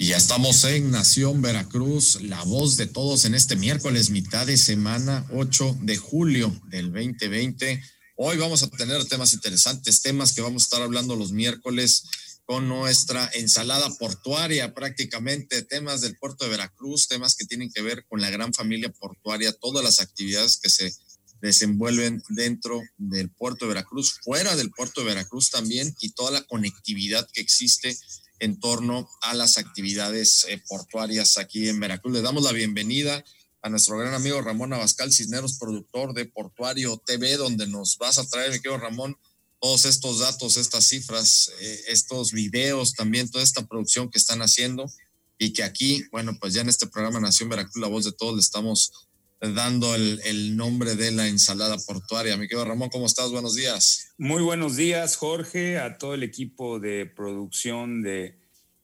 Y ya estamos en Nación Veracruz, la voz de todos en este miércoles, mitad de semana, 8 de julio del 2020. Hoy vamos a tener temas interesantes, temas que vamos a estar hablando los miércoles con nuestra ensalada portuaria, prácticamente temas del puerto de Veracruz, temas que tienen que ver con la gran familia portuaria, todas las actividades que se desenvuelven dentro del puerto de Veracruz, fuera del puerto de Veracruz también, y toda la conectividad que existe en torno a las actividades eh, portuarias aquí en Veracruz. Le damos la bienvenida a nuestro gran amigo Ramón Abascal Cisneros, productor de Portuario TV, donde nos vas a traer, mi querido Ramón, todos estos datos, estas cifras, eh, estos videos, también toda esta producción que están haciendo y que aquí, bueno, pues ya en este programa Nación Veracruz, la voz de todos, le estamos dando el, el, nombre de la ensalada portuaria. Mi querido Ramón, ¿cómo estás? Buenos días. Muy buenos días, Jorge, a todo el equipo de producción de,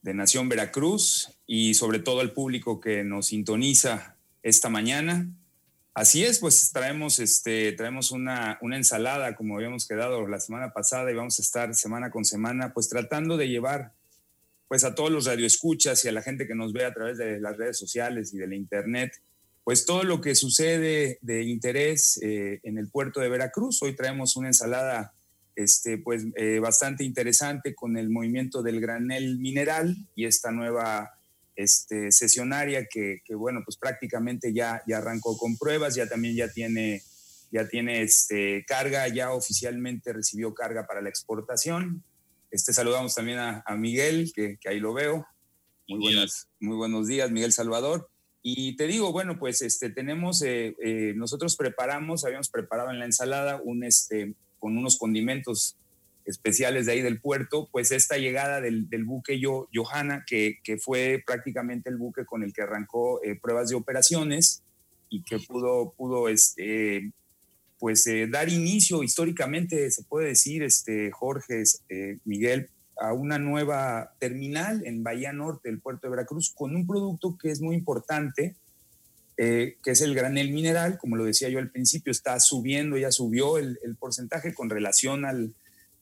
de Nación Veracruz y sobre todo al público que nos sintoniza esta mañana. Así es, pues traemos, este, traemos una, una ensalada como habíamos quedado la semana pasada y vamos a estar semana con semana pues tratando de llevar pues a todos los radioescuchas y a la gente que nos ve a través de las redes sociales y de la internet pues todo lo que sucede de interés eh, en el puerto de Veracruz. Hoy traemos una ensalada este, pues, eh, bastante interesante con el movimiento del granel mineral y esta nueva este, sesionaria que, que, bueno, pues prácticamente ya, ya arrancó con pruebas, ya también ya tiene, ya tiene este, carga, ya oficialmente recibió carga para la exportación. Este, saludamos también a, a Miguel, que, que, ahí lo veo. Muy, buenos, muy buenos días, Miguel Salvador. Y te digo, bueno, pues este, tenemos, eh, eh, nosotros preparamos, habíamos preparado en la ensalada un, este, con unos condimentos especiales de ahí del puerto, pues esta llegada del, buque Yo, Johanna, que, fue prácticamente el buque con el que arrancó eh, pruebas de operaciones y que pudo, pudo este, pues, eh, dar inicio históricamente, se puede decir, este, Jorge, eh, Miguel, a una nueva terminal en Bahía Norte del puerto de Veracruz con un producto que es muy importante, eh, que es el granel mineral. Como lo decía yo al principio, está subiendo, ya subió el, el porcentaje con relación al,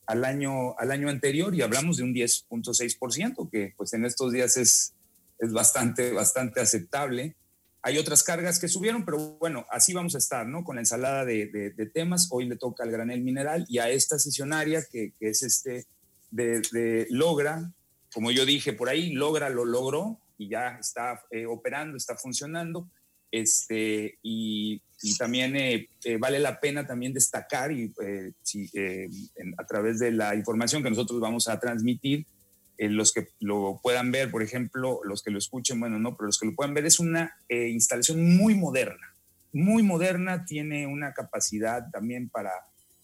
al, año, al año anterior y hablamos de un 10.6%, que pues en estos días es, es bastante, bastante aceptable. Hay otras cargas que subieron, pero bueno, así vamos a estar, ¿no? Con la ensalada de, de, de temas. Hoy le toca al granel mineral y a esta sesionaria, que, que es este de, de, Logra, como yo dije por ahí, Logra lo logró y ya está eh, operando, está funcionando. Este, y, y también eh, eh, vale la pena también destacar y eh, si, en, a través de la información que nosotros vamos a transmitir, los que lo puedan ver, por ejemplo, los que lo escuchen, bueno, no, pero los que lo puedan ver, es una instalación muy moderna, muy moderna, tiene una capacidad también para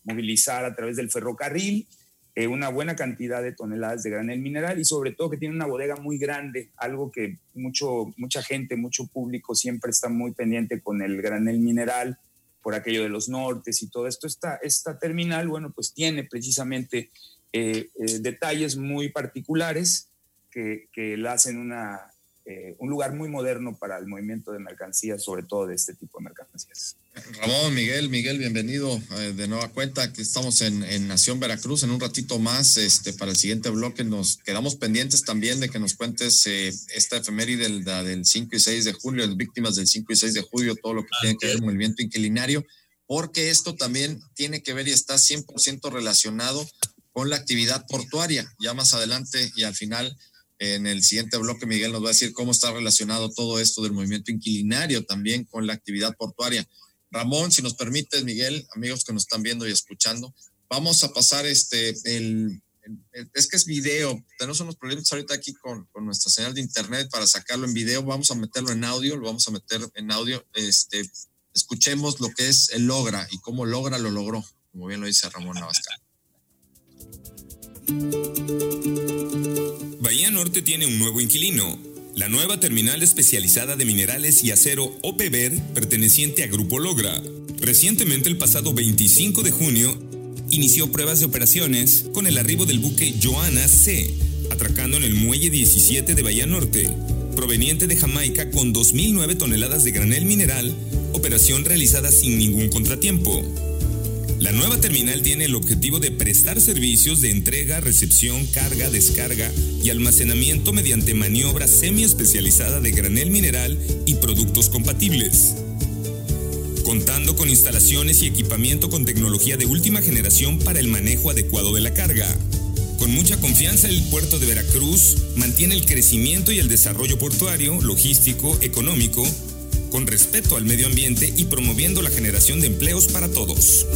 movilizar a través del ferrocarril eh, una buena cantidad de toneladas de granel mineral y sobre todo que tiene una bodega muy grande, algo que mucho, mucha gente, mucho público siempre está muy pendiente con el granel mineral por aquello de los nortes y todo esto. Esta, esta terminal, bueno, pues tiene precisamente eh, eh, detalles muy particulares que, que la hacen una, un lugar muy moderno para el movimiento de mercancías, sobre todo de este tipo de mercancías. Ramón, Miguel, Miguel, bienvenido eh, de nueva cuenta. que estamos en, en, Nación Veracruz. En un ratito más, este, para el siguiente bloque, nos quedamos pendientes también de que nos cuentes eh, esta efeméride del, del 5 y 6 de julio, las víctimas del 5 y 6 de julio, todo lo que tiene que ver con el movimiento inquilinario, porque esto también tiene que ver y está 100% relacionado con la actividad portuaria. Ya más adelante y al final en el siguiente bloque, Miguel nos va a decir cómo está relacionado todo esto del movimiento inquilinario también con la actividad portuaria. Ramón, si nos permites, Miguel, amigos que nos están viendo y escuchando, vamos a pasar este, el, es que es video, tenemos unos problemas ahorita aquí con, con, nuestra señal de internet para sacarlo en video, vamos a meterlo en audio, lo vamos a meter en audio, este, escuchemos lo que es el logra y cómo logra lo logró, como bien lo dice Ramón Navascal. Bahía Norte tiene un nuevo inquilino. La nueva terminal especializada de minerales y acero OPEVER, perteneciente a Grupo Logra, recientemente el pasado 25 de junio, inició pruebas de operaciones con el arribo del buque Joanna C, atracando en el muelle 17 de Bahía Norte, proveniente de Jamaica con 2.009 toneladas de granel mineral, operación realizada sin ningún contratiempo. La nueva terminal tiene el objetivo de prestar servicios de entrega, recepción, carga, descarga y almacenamiento mediante maniobra semi-especializada de granel mineral y productos compatibles. Contando con instalaciones y equipamiento con tecnología de última generación para el manejo adecuado de la carga. Con mucha confianza, el puerto de Veracruz mantiene el crecimiento y el desarrollo portuario, logístico, económico, con respeto al medio ambiente y promoviendo la generación de empleos para todos.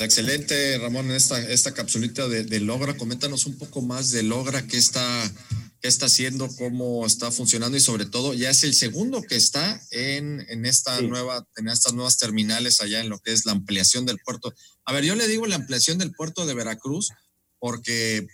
Excelente, Ramón, esta, esta capsulita de, Logra. Coméntanos un poco más de Logra, qué está, qué está haciendo, cómo está funcionando y sobre todo, ya es el segundo que está en, en esta nueva, en estas nuevas terminales allá en lo que es la ampliación del puerto. A ver, yo le digo la ampliación del puerto de Veracruz porque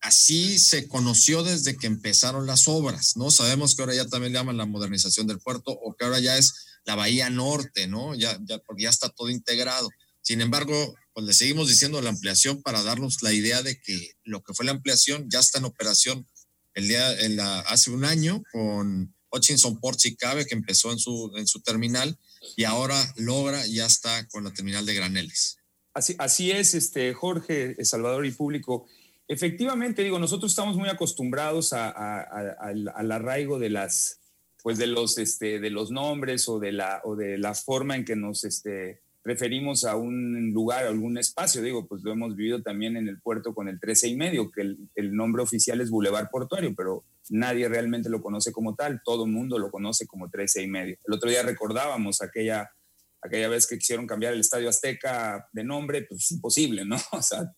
así se conoció desde que empezaron las obras, ¿no? Sabemos que ahora ya también le llaman la modernización del puerto o que ahora ya es la Bahía Norte, ¿no? Ya, ya, ya está todo integrado. Sin embargo, pues le seguimos diciendo la ampliación para darnos la idea de que lo que fue la ampliación ya está en operación el día, hace un año con Hutchinson Ports y Cabe, que empezó en su, en su terminal, y ahora logra, ya está con la terminal de graneles. Así, así es, este, Jorge, Salvador y público. Efectivamente, digo, nosotros estamos muy acostumbrados al arraigo de las, pues de los, este, de los nombres o de la, o de la forma en que nos este, referimos a un lugar, a algún espacio. Digo, pues lo hemos vivido también en el puerto con el 13 y medio, que el, nombre oficial es Boulevard Portuario, pero nadie realmente lo conoce como tal. Todo el mundo lo conoce como 13 y medio. El otro día recordábamos aquella, aquella vez que quisieron cambiar el Estadio Azteca de nombre, pues es imposible, ¿no? O sea,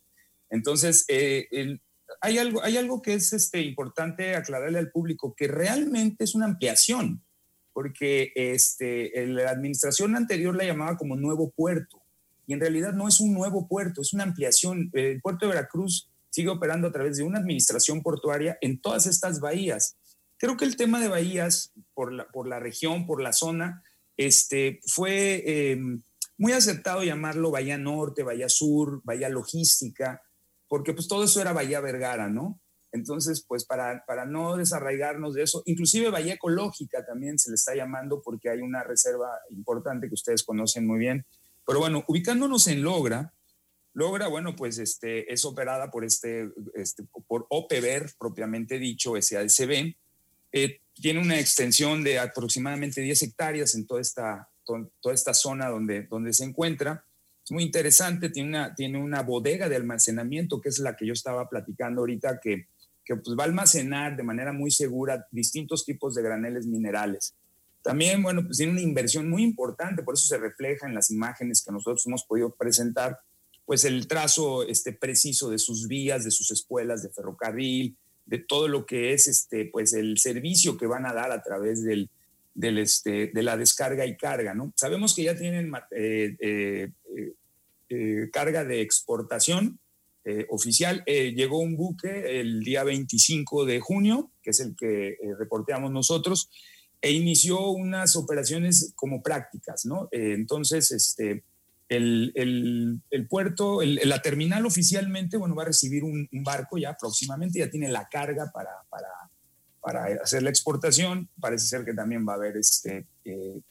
entonces, eh, hay, algo, hay algo que es este, importante aclararle al público, que realmente es una ampliación, porque este, la administración anterior la llamaba como nuevo puerto, y en realidad no es un nuevo puerto, es una ampliación. El puerto de Veracruz sigue operando a través de una administración portuaria en todas estas bahías. Creo que el tema de bahías, por la, región, por la zona, este, fue eh, muy aceptado llamarlo Bahía Norte, Bahía Sur, Bahía Logística, porque pues todo eso era Bahía Vergara, ¿no? Entonces, pues para, para no desarraigarnos de eso, inclusive Bahía Ecológica también se le está llamando porque hay una reserva importante que ustedes conocen muy bien. Pero bueno, ubicándonos en Logra, Logra, bueno, pues este, es operada por, este, este por OPEVER, propiamente dicho, SADCB. Eh, tiene una extensión de aproximadamente 10 hectáreas en toda esta, toda esta zona donde, donde se encuentra muy interesante, tiene una, tiene una bodega de almacenamiento, que es la que yo estaba platicando ahorita, que, que pues va a almacenar de manera muy segura distintos tipos de graneles minerales. También, bueno, pues tiene una inversión muy importante, por eso se refleja en las imágenes que nosotros hemos podido presentar, pues el trazo este, preciso de sus vías, de sus espuelas de ferrocarril, de todo lo que es este, pues el servicio que van a dar a través del, del este, de la descarga y carga. ¿no? Sabemos que ya tienen eh, eh, eh, carga de exportación eh, oficial. Eh, llegó un buque el día 25 de junio, que es el que reporteamos nosotros, e inició unas operaciones como prácticas, ¿no? entonces, este, el, el, puerto, la terminal oficialmente, bueno, va a recibir un, barco ya próximamente, ya tiene la carga para, para, para, hacer la exportación. Parece ser que también va a haber, este,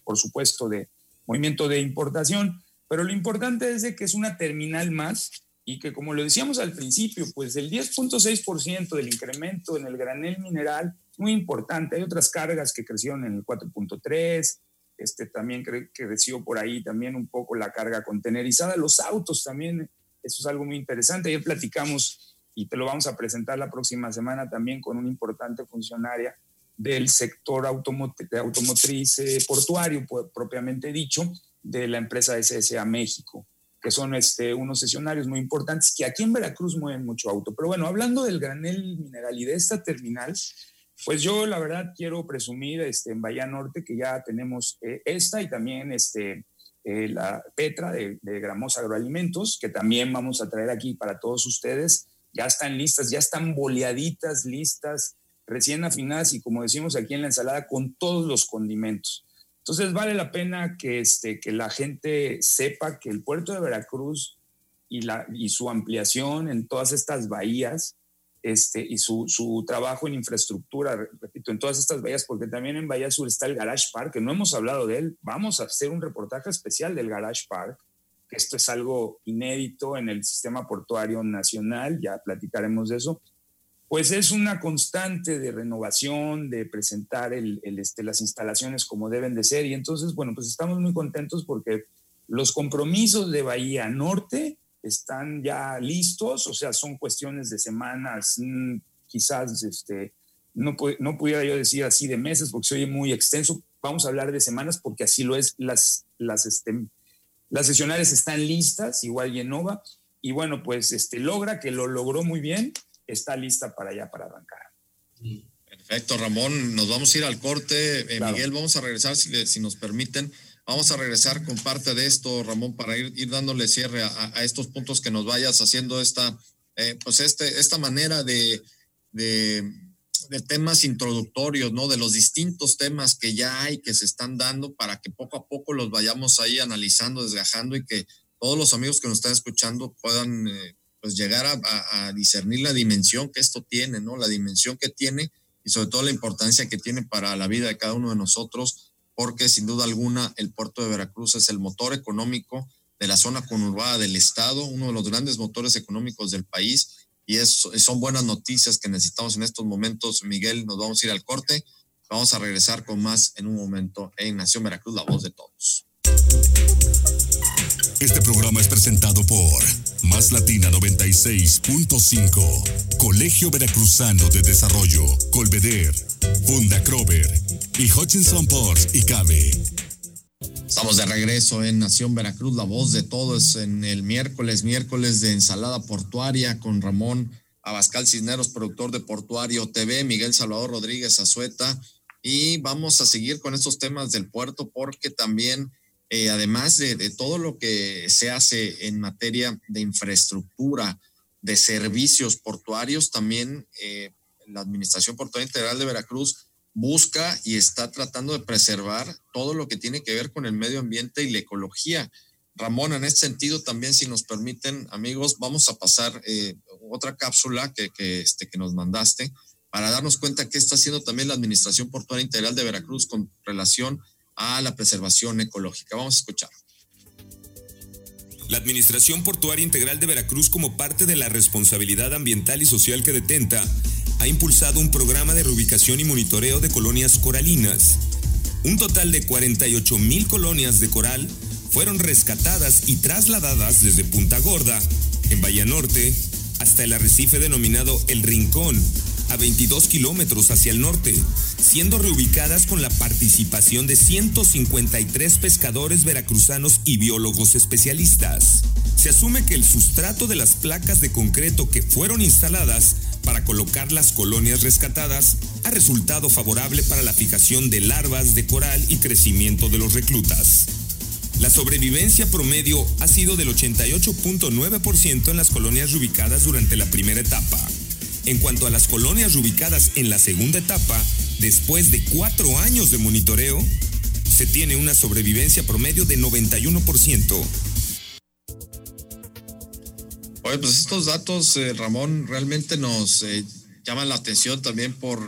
por supuesto, de movimiento de importación. Pero lo importante es de que es una terminal más y que, como lo decíamos al principio, pues el 10.6% del incremento en el granel mineral muy importante. Hay otras cargas que crecieron en el 4.3%, este, también creció por ahí también un poco la carga contenerizada. Los autos también, eso es algo muy interesante. Ayer platicamos y te lo vamos a presentar la próxima semana también con una importante funcionaria del sector automotriz eh, portuario, propiamente dicho, de la empresa SSA México, que son este, unos sesionarios muy importantes que aquí en Veracruz mueven mucho auto. Pero bueno, hablando del granel mineral y de esta terminal, pues yo la verdad quiero presumir este, en Bahía Norte que ya tenemos eh, esta y también este, eh, la Petra de, de Gramos Agroalimentos, que también vamos a traer aquí para todos ustedes ya están listas, ya están boleaditas, listas, recién afinadas y como decimos aquí en la ensalada, con todos los condimentos. Entonces vale la pena que, este, que la gente sepa que el puerto de Veracruz y, la, y su ampliación en todas estas bahías este, y su, su, trabajo en infraestructura, repito, en todas estas bahías, porque también en Bahía Sur está el Garage Park, que no hemos hablado de él. Vamos a hacer un reportaje especial del Garage Park, que esto es algo inédito en el sistema portuario nacional, ya platicaremos de eso. Pues es una constante de renovación, de presentar este, las instalaciones como deben de ser. Y entonces, bueno, pues estamos muy contentos porque los compromisos de Bahía Norte están ya listos, o sea, son cuestiones de semanas, mm, quizás este, no, no pudiera yo decir así de meses porque se oye muy extenso, vamos a hablar de semanas porque así lo es, las, las, este, sesionales están listas, igual Genova, y bueno, pues este, logra que lo logró muy bien, está lista para allá, para arrancar. Perfecto, Ramón, nos vamos a ir al corte. Eh, Miguel, vamos a regresar si, si nos permiten. Vamos a regresar con parte de esto, Ramón, para ir, ir dándole cierre a, estos puntos que nos vayas haciendo esta, eh, pues este, esta manera de, de, temas introductorios, ¿no? De los distintos temas que ya hay, que se están dando, para que poco a poco los vayamos ahí analizando, desgajando y que todos los amigos que nos están escuchando puedan eh, pues llegar a, discernir la dimensión que esto tiene, ¿no? La dimensión que tiene y sobre todo la importancia que tiene para la vida de cada uno de nosotros porque sin duda alguna el puerto de Veracruz es el motor económico de la zona conurbada del estado, uno de los grandes motores económicos del país y es, son buenas noticias que necesitamos en estos momentos. Miguel, nos vamos a ir al corte, vamos a regresar con más en un momento en Nación Veracruz, la voz de todos. Este programa es presentado por Más Latina 96.5, Colegio Veracruzano de Desarrollo, Colveder, Funda Crover y Hutchinson Ports y Cabe. Estamos de regreso en Nación Veracruz, la voz de todos en el miércoles, miércoles de ensalada portuaria con Ramón Abascal Cisneros, productor de Portuario TV, Miguel Salvador Rodríguez Azueta. Y vamos a seguir con estos temas del puerto porque también eh, además de, todo lo que se hace en materia de infraestructura, de servicios portuarios, también eh, la Administración Portuaria Integral de Veracruz busca y está tratando de preservar todo lo que tiene que ver con el medio ambiente y la ecología. Ramón, en este sentido también, si nos permiten, amigos, vamos a pasar eh, otra cápsula que, este, que nos mandaste para darnos cuenta qué está haciendo también la Administración Portuaria Integral de Veracruz con relación la preservación ecológica. Vamos a escuchar. La Administración Portuaria Integral de Veracruz, como parte de la responsabilidad ambiental y social que detenta, ha impulsado un programa de reubicación y monitoreo de colonias coralinas. Un total de 48 mil colonias de coral fueron rescatadas y trasladadas desde Punta Gorda, en Bahía Norte, hasta el arrecife denominado El Rincón, a 22 kilómetros hacia el norte, siendo reubicadas con la participación de 153 pescadores veracruzanos y biólogos especialistas. Se asume que el sustrato de las placas de concreto que fueron instaladas para colocar las colonias rescatadas ha resultado favorable para la fijación de larvas de coral y crecimiento de los reclutas. La sobrevivencia promedio ha sido del 88.9% en las colonias reubicadas durante la primera etapa en cuanto a las colonias ubicadas en la segunda etapa, después de cuatro años de monitoreo, se tiene una sobrevivencia promedio de 91%. Oye, pues estos datos, eh, Ramón, realmente nos eh, llaman la atención también por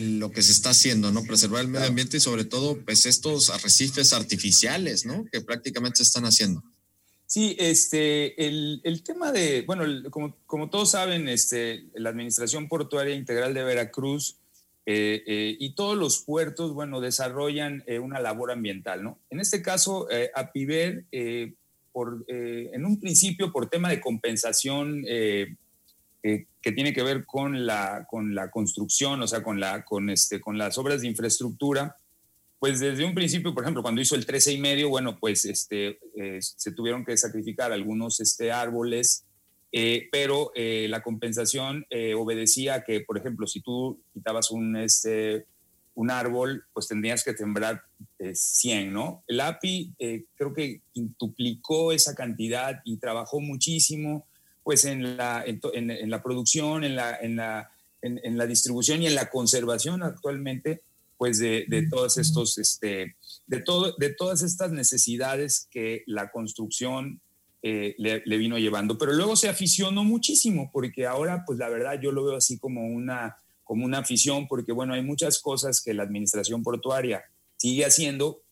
lo que se está haciendo, ¿no? Preservar el medio ambiente y sobre todo, pues estos arrecifes artificiales, ¿no? Que prácticamente se están haciendo. Sí, este, el, el tema de, bueno, como, como, todos saben, este, la Administración Portuaria Integral de Veracruz eh, eh, y todos los puertos, bueno, desarrollan eh, una labor ambiental, ¿no? En este caso, APIVER, por, en un principio, por tema de compensación que tiene que ver con la, con la construcción, o sea, con, la, con, este, con las obras de infraestructura, pues desde un principio, por ejemplo, cuando hizo el 13 y medio, bueno, pues este, eh, se tuvieron que sacrificar algunos este, árboles, eh, pero eh, la compensación obedecía que, por ejemplo, si tú quitabas un, este, un árbol, pues tendrías que sembrar 100, ¿no? El API creo que duplicó esa cantidad y trabajó muchísimo pues en la, en, la producción, en la, en, la, en, la distribución y en la conservación actualmente, pues de, de todos estos, este, de, todo, de todas estas necesidades que la construcción eh, le, le, vino llevando. Pero luego se aficionó muchísimo, porque ahora, pues la verdad, yo lo veo así como una, como una afición, porque bueno, hay muchas cosas que la administración portuaria sigue haciendo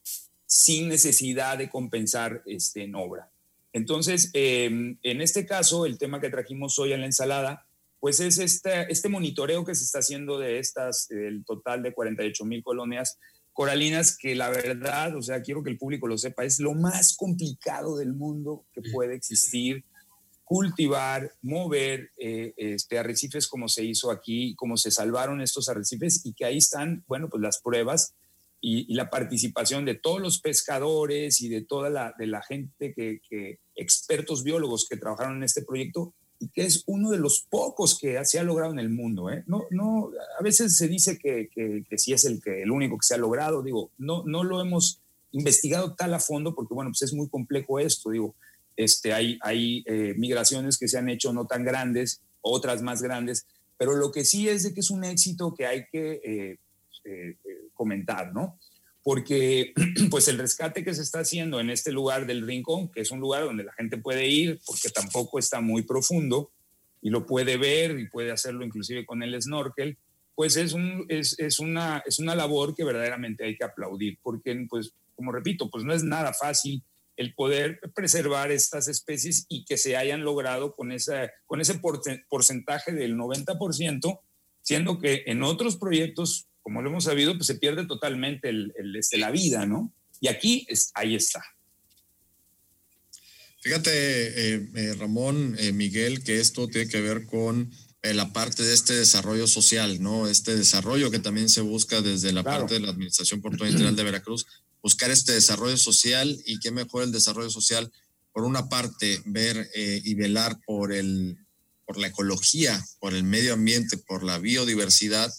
sin necesidad de compensar este, en obra. Entonces, em, en este caso, el tema que trajimos hoy en la ensalada, pues es este, este monitoreo que se está haciendo de estas, el total de 48 mil colonias coralinas, que la verdad, o sea, quiero que el público lo sepa, es lo más complicado del mundo que puede existir. Cultivar, mover eh, este, arrecifes como se hizo aquí, como se salvaron estos arrecifes y que ahí están, bueno, pues las pruebas y, la participación de todos los pescadores y de toda la, de la gente que, expertos biólogos que trabajaron en este proyecto y que es uno de los pocos que se ha logrado en el mundo. ¿eh? No, no, a veces se dice que, que, sí es el, que, el único que se ha logrado, digo, no, no lo hemos investigado tal a fondo porque, bueno, pues es muy complejo esto, digo, este, hay, hay eh, migraciones que se han hecho no tan grandes, otras más grandes, pero lo que sí es de que es un éxito que hay que eh, comentar, ¿no? Porque pues el rescate que se está haciendo en este lugar del Rincón, que es un lugar donde la gente puede ir, porque tampoco está muy profundo, y lo puede ver y puede hacerlo inclusive con el snorkel, pues es, un, es, es, una, es una labor que verdaderamente hay que aplaudir, porque pues como repito, pues no es nada fácil el poder preservar estas especies y que se hayan logrado con, esa, con ese porcentaje del 90%, siendo que en otros proyectos como lo hemos sabido, pues se pierde totalmente el, este, la vida, ¿no? Y aquí es, ahí está. Fíjate, eh, eh, Ramón, eh, Miguel, que esto tiene que ver con la parte de este desarrollo social, ¿no? Este desarrollo que también se busca desde la parte de la Administración Portuaria Integral de Veracruz, buscar este desarrollo social y qué mejor el desarrollo social, por una parte, ver y velar por, el, por la ecología, por el medio ambiente, por la biodiversidad,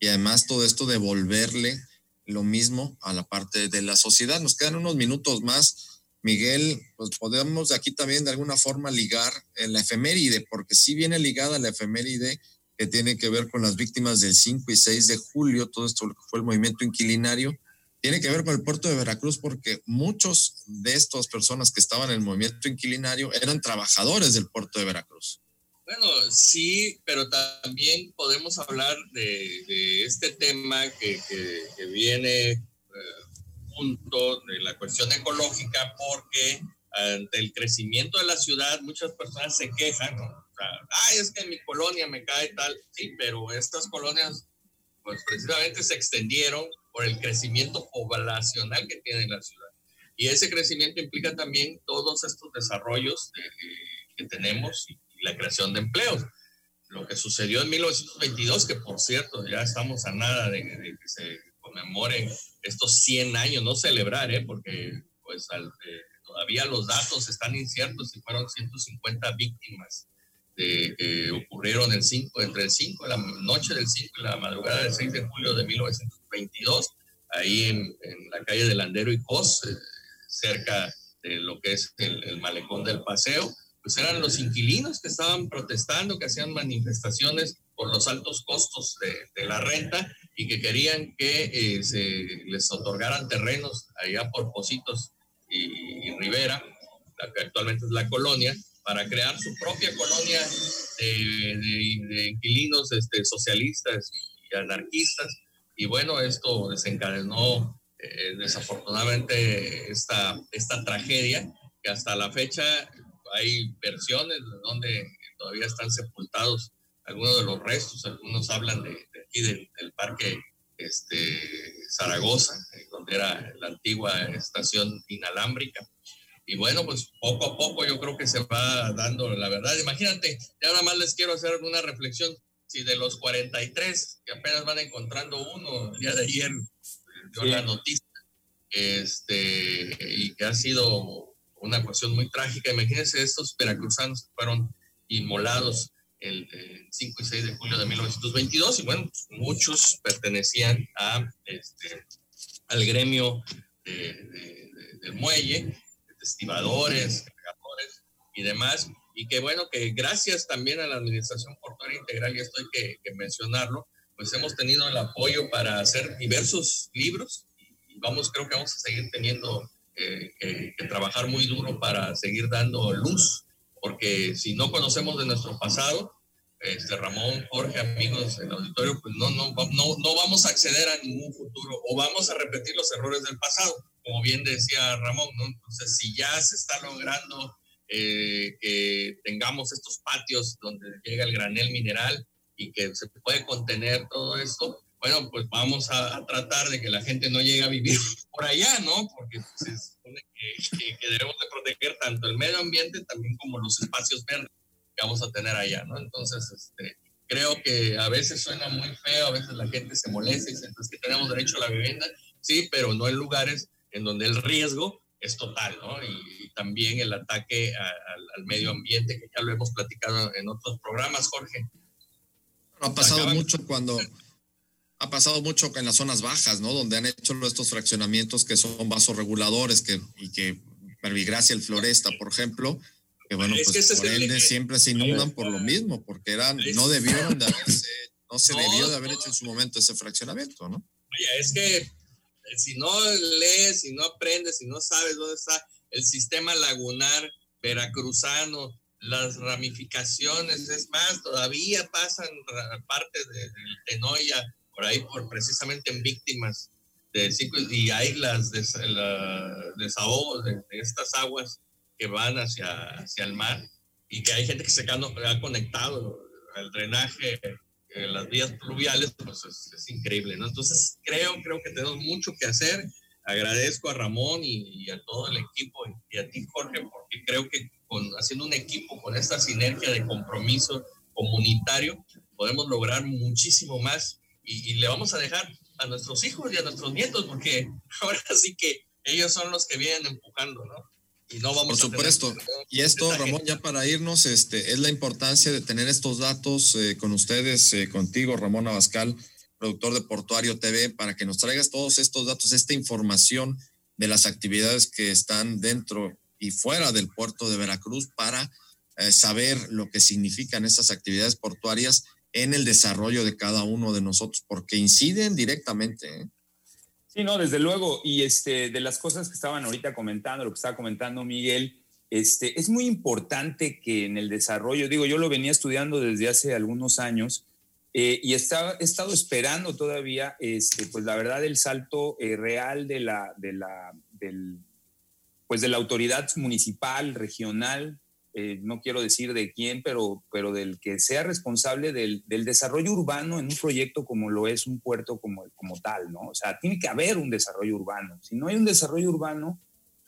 y además todo esto devolverle lo mismo a la parte de la sociedad. Nos quedan unos minutos más. Miguel, pues podemos aquí también de alguna forma ligar en la efeméride, porque sí viene ligada la efeméride que tiene que ver con las víctimas del 5 y 6 de julio, todo esto fue el movimiento inquilinario, tiene que ver con el puerto de Veracruz porque muchos de estas personas que estaban en el movimiento inquilinario eran trabajadores del puerto de Veracruz. Bueno, sí, pero también podemos hablar de, este tema que, viene eh, junto de la cuestión ecológica, porque ante el crecimiento de la ciudad muchas personas se quejan, ay, es que en mi colonia me cae tal, sí, pero estas colonias pues precisamente se extendieron por el crecimiento poblacional que tiene la ciudad. Y ese crecimiento implica también todos estos desarrollos que tenemos la creación de empleos. Lo que sucedió en 1922, que por cierto ya estamos a nada de, que se conmemoren estos 100 años, no celebrar, ¿eh? porque pues eh, todavía los datos están inciertos y fueron 150 víctimas que ocurrieron el 5, entre el 5, la noche del 5 y la madrugada del 6 de julio de 1922, ahí en, la calle de Landero y Cos, eh, cerca de lo que es el, el malecón del paseo pues eran los inquilinos que estaban protestando, que hacían manifestaciones por los altos costos de, la renta y que querían que eh, se les otorgaran terrenos allá por Positos y, Rivera, la que actualmente es la colonia, para crear su propia colonia de, inquilinos este, socialistas y anarquistas. Y bueno, esto desencadenó eh, desafortunadamente esta, esta tragedia que hasta la fecha hay versiones donde todavía están sepultados algunos de los restos, algunos hablan de, aquí del, parque este, Zaragoza, eh, donde era la antigua estación inalámbrica. Y bueno, pues poco a poco yo creo que se va dando la verdad. Imagínate, ya nada más les quiero hacer una reflexión. Si de los 43 que apenas van encontrando uno, el día de ayer dio la noticia, este, y que ha sido una cuestión muy trágica. Imagínense estos veracruzanos que fueron inmolados el, 5 y 6 de julio de 1922 y bueno, pues, muchos pertenecían a, este, al gremio del muelle, de estibadores, cargadores y demás. y que bueno, que gracias también a la Administración Portuaria Integral, y esto hay que, mencionarlo, pues hemos tenido el apoyo para hacer diversos libros y vamos, creo que vamos a seguir teniendo que, trabajar muy duro para seguir dando luz, porque si no conocemos de nuestro pasado, este Ramón, Jorge, amigos del auditorio, pues no, no, no, no vamos a acceder a ningún futuro o vamos a repetir los errores del pasado, como bien decía Ramón, ¿no? Entonces, si ya se está logrando eh, que tengamos estos patios donde llega el granel mineral y que se puede contener todo esto, bueno, pues vamos a, tratar de que la gente no llegue a vivir por allá, ¿no? Porque se supone que, debemos de proteger tanto el medio ambiente también como los espacios verdes que vamos a tener allá, ¿no? Entonces, este, creo que a veces suena muy feo, a veces la gente se molesta y dice, pues que tenemos derecho a la vivienda, sí, pero no en lugares en donde el riesgo es total, ¿no? Y, también el ataque al medio ambiente, que ya lo hemos platicado en otros programas, Jorge. Ha pasado mucho cuando ha pasado mucho en las zonas bajas, ¿no? Donde han hecho estos fraccionamientos que son vasos que, y que Verbigracia, el Floresta, por ejemplo, que bueno, pues por ende siempre se inundan por lo mismo, porque eran, no debieron de haberse, no se debió de haber hecho en su momento ese fraccionamiento, ¿no? Oye, es que eh, si no lees, si no aprendes, si no sabes dónde está el sistema lagunar veracruzano, las ramificaciones, es más, todavía pasan parte del Tenoya por ahí, por precisamente en víctimas de y hay las desahogos de, estas aguas que van hacia, hacia el mar y que hay gente que se ha conectado al drenaje, eh, las vías pluviales, pues es, increíble, ¿no? Entonces creo, creo que tenemos mucho que hacer. Agradezco a Ramón y, a todo el equipo y a ti, Jorge, porque creo que con, haciendo un equipo con esta sinergia de compromiso comunitario, podemos lograr muchísimo más y, le vamos a dejar a nuestros hijos y a nuestros nietos, porque ahora sí que ellos son los que vienen empujando, ¿no? Y no vamos Por supuesto. y esto, Ramón, ya para irnos, este, es la importancia de tener estos datos eh, con ustedes, eh, contigo, Ramón Abascal, productor de Portuario TV, para que nos traigas todos estos datos, esta información de las actividades que están dentro y fuera del puerto de Veracruz para eh, saber lo que significan estas actividades portuarias en el desarrollo de cada uno de nosotros, porque inciden directamente. ¿eh? Sí, no, desde luego. Y este, de las cosas que estaban ahorita comentando, lo que estaba comentando Miguel, este, es muy importante que en el desarrollo, digo, yo lo venía estudiando desde hace algunos años eh, y estaba, he estado esperando todavía, este, pues la verdad, el salto eh, real de la, de la, del, pues de la autoridad municipal, regional, eh, no quiero decir de quién, pero, pero del que sea responsable del, desarrollo urbano en un proyecto como lo es un puerto como, como tal, ¿no? O sea, tiene que haber un desarrollo urbano. Si no hay un desarrollo urbano,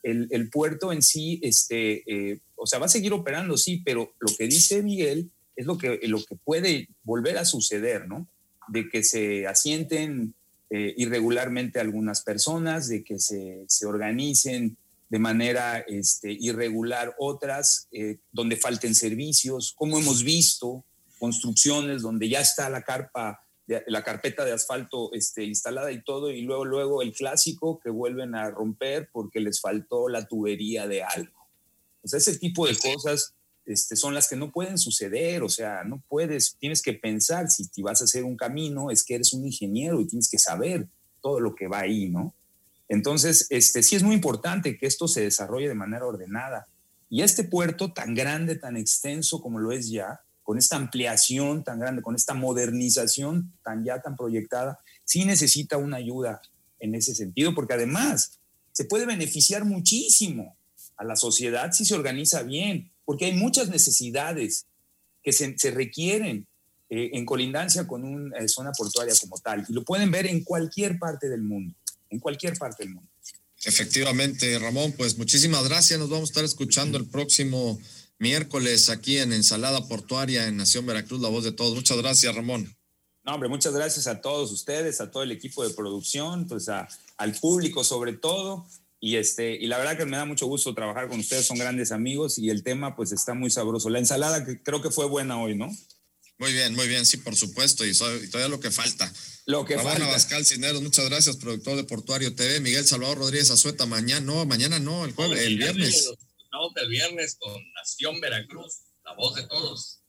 el, puerto en sí, este, eh, o sea, va a seguir operando, sí, pero lo que dice Miguel es lo que, lo que puede volver a suceder, ¿no? De que se asienten eh, irregularmente algunas personas, de que se, se organicen de manera este, irregular otras, eh, donde falten servicios, como hemos visto, construcciones donde ya está la carpa, la carpeta de asfalto este, instalada y todo, y luego, luego el clásico que vuelven a romper porque les faltó la tubería de algo. O sea, ese tipo de cosas este, son las que no pueden suceder, o sea, no puedes, tienes que pensar, si te vas a hacer un camino, es que eres un ingeniero y tienes que saber todo lo que va ahí, ¿no? Entonces, este, sí es muy importante que esto se desarrolle de manera ordenada. Y este puerto tan grande, tan extenso como lo es ya, con esta ampliación tan grande, con esta modernización tan ya tan proyectada, sí necesita una ayuda en ese sentido, porque además se puede beneficiar muchísimo a la sociedad si se organiza bien, porque hay muchas necesidades que se, requieren eh, en colindancia con una eh, zona portuaria como tal, y lo pueden ver en cualquier parte del mundo en cualquier parte del mundo. Efectivamente, Ramón, pues muchísimas gracias. Nos vamos a estar escuchando el próximo miércoles aquí en Ensalada Portuaria en Nación Veracruz, la voz de todos. Muchas gracias, Ramón. No, hombre, muchas gracias a todos ustedes, a todo el equipo de producción, pues a, al público sobre todo. Y, este, y la verdad que me da mucho gusto trabajar con ustedes, son grandes amigos y el tema pues está muy sabroso. La ensalada que creo que fue buena hoy, ¿no? Muy bien, muy bien, sí, por supuesto, y, todavía lo que falta. Lo que Ramón falta. Abascal Cineros, muchas gracias, productor de Portuario TV. Miguel Salvador Rodríguez Azueta, mañana, no, mañana no, el jueves, el viernes. Estamos el viernes con Nación Veracruz, la voz de todos.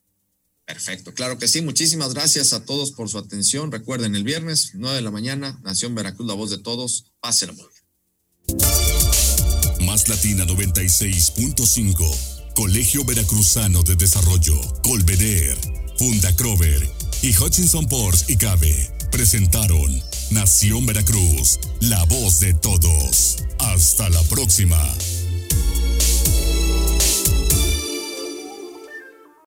Perfecto, claro que sí. Muchísimas gracias a todos por su atención. Recuerden, el viernes, 9 de la mañana, Nación Veracruz, la voz de todos. Pásenlo muy bien. Más Latina 96.5. Colegio Veracruzano de Desarrollo, Colveder, Funda Krover y Hutchinson Porsche y Cabe presentaron Nación Veracruz, la voz de todos. Hasta la próxima.